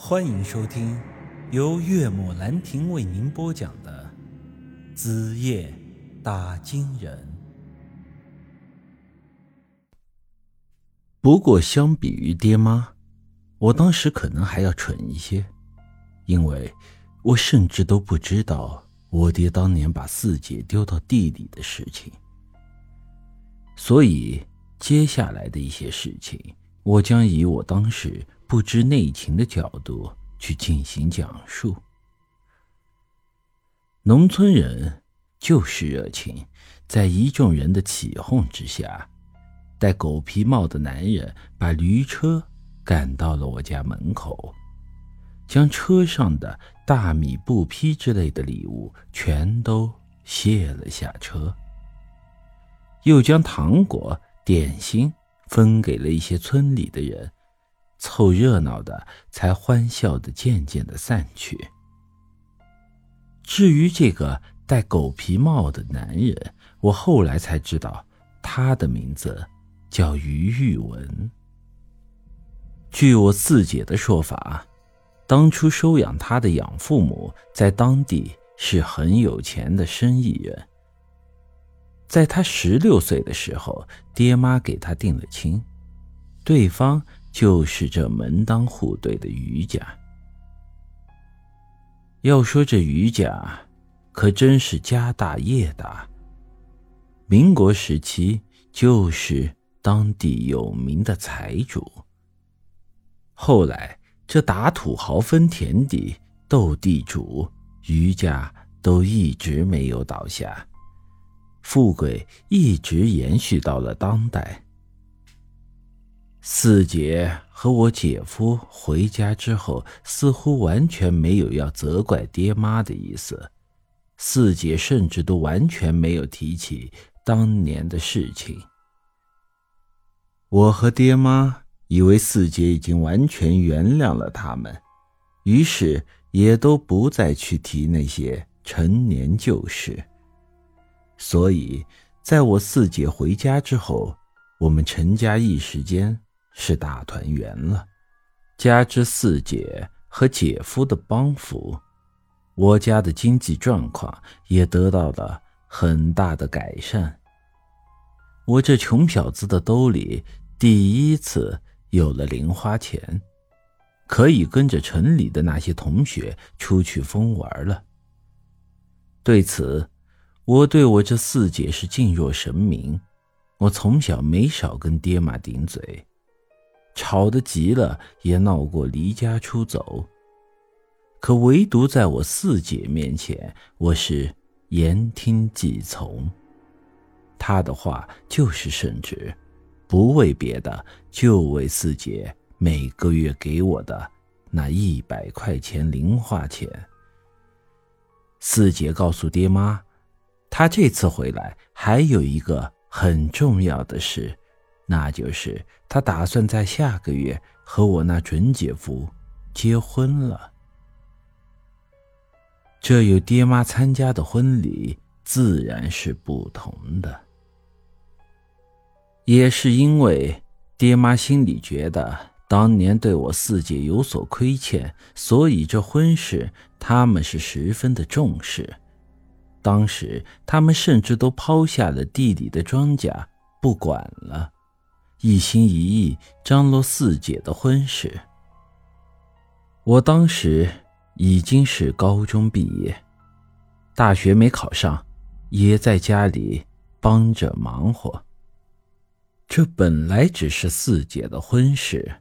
欢迎收听由岳母兰亭为您播讲的《子夜打金人》。不过，相比于爹妈，我当时可能还要蠢一些，因为我甚至都不知道我爹当年把四姐丢到地里的事情。所以，接下来的一些事情，我将以我当时。不知内情的角度去进行讲述。农村人就是热情，在一众人的起哄之下，戴狗皮帽的男人把驴车赶到了我家门口，将车上的大米、布匹之类的礼物全都卸了下车，又将糖果、点心分给了一些村里的人。凑热闹的，才欢笑的渐渐的散去。至于这个戴狗皮帽的男人，我后来才知道，他的名字叫于玉文。据我四姐的说法，当初收养他的养父母在当地是很有钱的生意人。在他十六岁的时候，爹妈给他定了亲，对方。就是这门当户对的余家。要说这余家，可真是家大业大。民国时期就是当地有名的财主。后来这打土豪分田地、斗地主，余家都一直没有倒下，富贵一直延续到了当代。四姐和我姐夫回家之后，似乎完全没有要责怪爹妈的意思。四姐甚至都完全没有提起当年的事情。我和爹妈以为四姐已经完全原谅了他们，于是也都不再去提那些陈年旧事。所以，在我四姐回家之后，我们陈家一时间。是大团圆了，加之四姐和姐夫的帮扶，我家的经济状况也得到了很大的改善。我这穷小子的兜里第一次有了零花钱，可以跟着城里的那些同学出去疯玩了。对此，我对我这四姐是敬若神明，我从小没少跟爹妈顶嘴。吵得急了，也闹过离家出走。可唯独在我四姐面前，我是言听计从。她的话就是圣旨，不为别的，就为四姐每个月给我的那一百块钱零花钱。四姐告诉爹妈，她这次回来还有一个很重要的事。那就是他打算在下个月和我那准姐夫结婚了。这有爹妈参加的婚礼自然是不同的。也是因为爹妈心里觉得当年对我四姐有所亏欠，所以这婚事他们是十分的重视。当时他们甚至都抛下了地里的庄稼不管了。一心一意张罗四姐的婚事。我当时已经是高中毕业，大学没考上，也在家里帮着忙活。这本来只是四姐的婚事，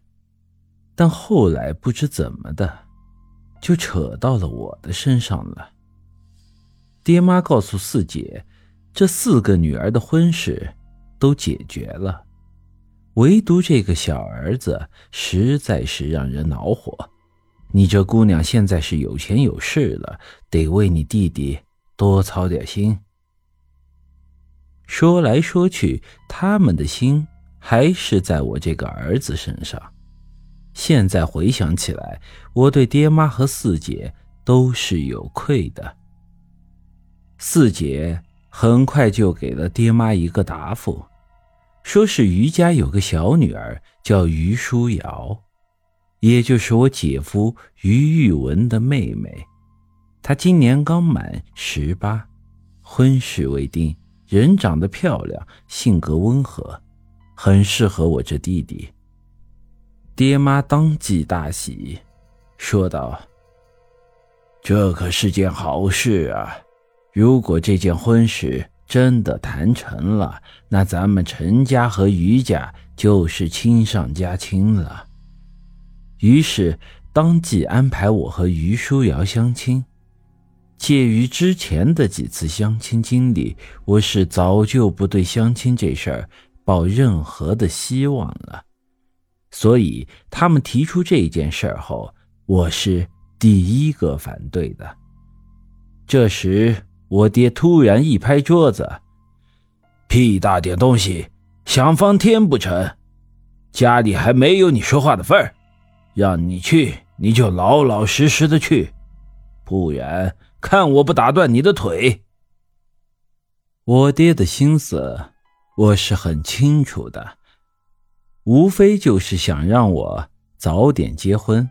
但后来不知怎么的，就扯到了我的身上了。爹妈告诉四姐，这四个女儿的婚事都解决了。唯独这个小儿子实在是让人恼火。你这姑娘现在是有钱有势了，得为你弟弟多操点心。说来说去，他们的心还是在我这个儿子身上。现在回想起来，我对爹妈和四姐都是有愧的。四姐很快就给了爹妈一个答复。说是于家有个小女儿叫于书瑶，也就是我姐夫于玉文的妹妹。她今年刚满十八，婚事未定，人长得漂亮，性格温和，很适合我这弟弟。爹妈当即大喜，说道：“这可是件好事啊！如果这件婚事真的谈成了，那咱们陈家和于家就是亲上加亲了。”于是当即安排我和于书瑶相亲。介于之前的几次相亲经历，我是早就不对相亲这事儿抱任何的希望了。所以他们提出这件事儿后，我是第一个反对的。这时，我爹突然一拍桌子：“屁大点东西，想翻天不成？家里还没有你说话的份儿。”让你去，你就老老实实的去，不然看我不打断你的腿。我爹的心思，我是很清楚的，无非就是想让我早点结婚，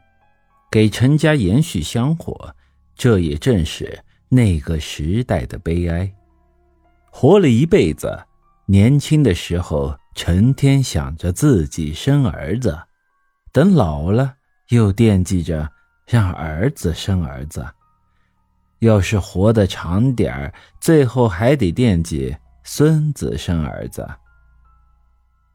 给陈家延续香火。这也正是那个时代的悲哀。活了一辈子，年轻的时候成天想着自己生儿子。等老了，又惦记着让儿子生儿子；要是活得长点儿，最后还得惦记孙子生儿子。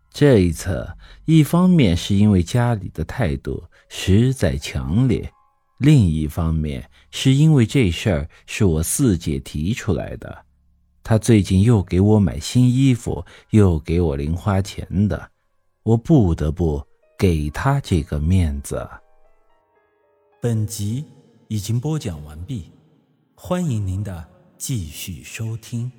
这一次，一方面是因为家里的态度实在强烈，另一方面是因为这事儿是我四姐提出来的。她最近又给我买新衣服，又给我零花钱的，我不得不。给他这个面子。本集已经播讲完毕，欢迎您的继续收听。